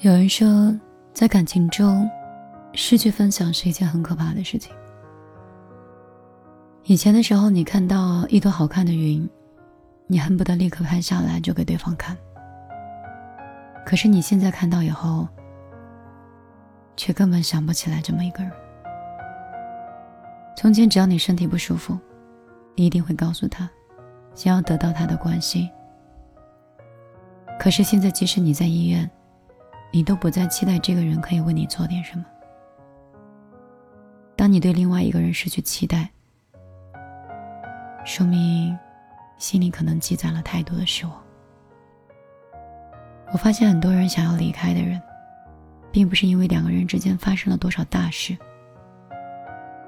有人说，在感情中，失去分享是一件很可怕的事情。以前的时候，你看到一朵好看的云，你恨不得立刻拍下来就给对方看。可是你现在看到以后，却根本想不起来这么一个人。从前，只要你身体不舒服，你一定会告诉他，想要得到他的关心。可是现在，即使你在医院，你都不再期待这个人可以为你做点什么。当你对另外一个人失去期待，说明心里可能积攒了太多的失望。我发现很多人想要离开的人，并不是因为两个人之间发生了多少大事，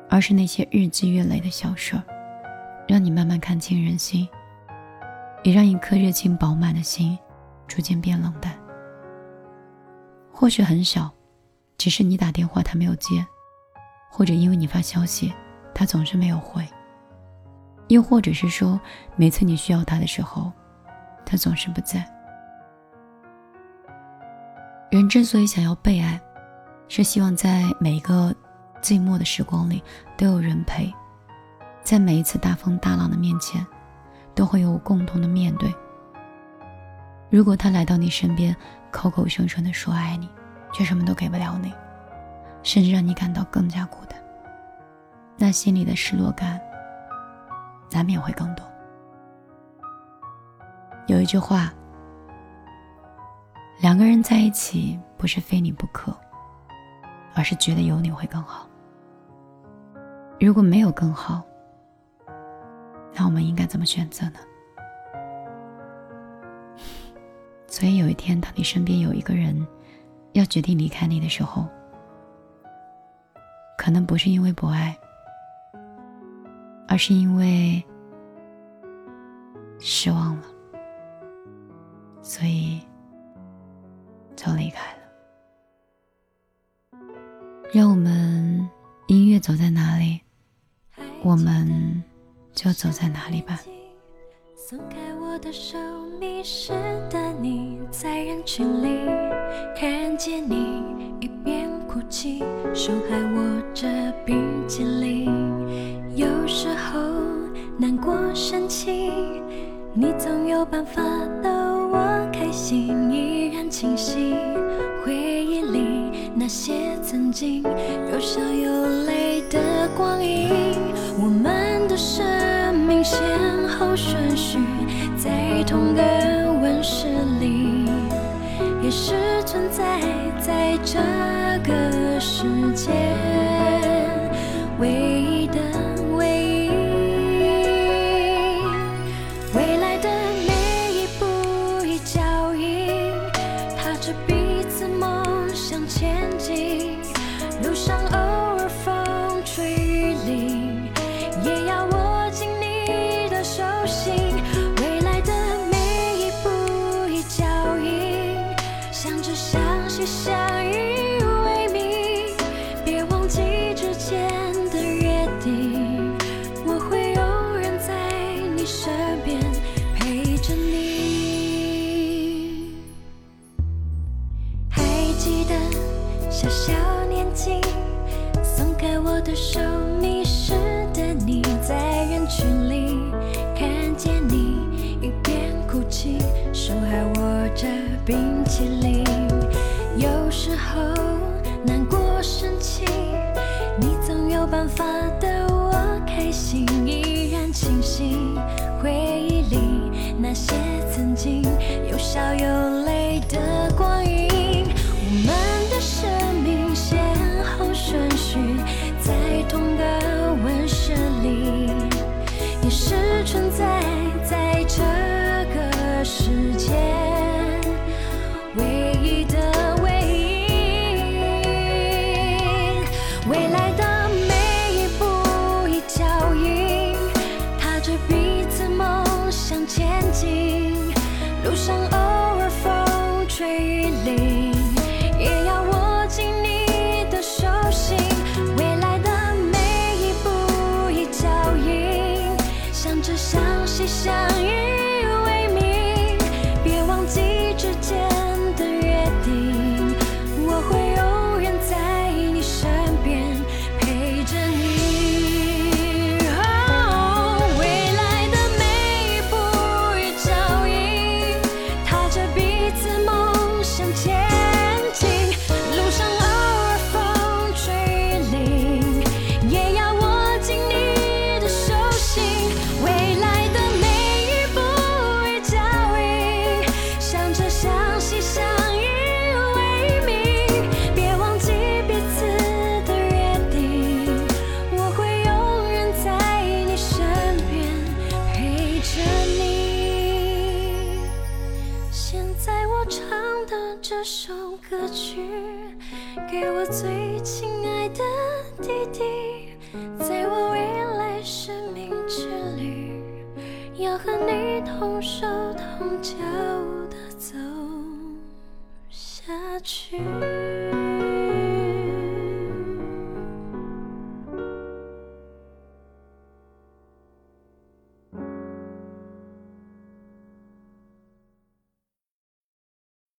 而是那些日积月累的小事儿，让你慢慢看清人心，也让一颗热情饱满的心逐渐变冷淡。或许很小，只是你打电话他没有接，或者因为你发消息他总是没有回，又或者是说每次你需要他的时候，他总是不在。人之所以想要被爱，是希望在每一个寂寞的时光里都有人陪，在每一次大风大浪的面前，都会有共同的面对。如果他来到你身边，口口声声的说爱你，却什么都给不了你，甚至让你感到更加孤单，那心里的失落感难免会更多。有一句话：两个人在一起，不是非你不可，而是觉得有你会更好。如果没有更好，那我们应该怎么选择呢？所以有一天，当你身边有一个人要决定离开你的时候，可能不是因为不爱，而是因为失望了，所以就离开了。让我们音乐走在哪里，我们就走在哪里吧。的手，迷失的你在人群里看见你一边哭泣，手还握着冰淇淋。有时候难过生气，你总有办法逗我开心，依然清晰。回忆里那些曾经有笑有泪的光阴，我们的生命先后顺序。同个温室里，相知相惜相依为命，别忘记之间的约定，我会永远在你身边陪着你。还记得小小年纪，松开我的手，迷失的你在人群里办法的我开心，依然清晰。回忆里那些曾经有笑有泪的光向前进，路上偶尔风吹雨淋，也要握紧你的手心。未来的每一步一脚印，向着相惜相依。这首歌曲，给我最亲爱的弟弟，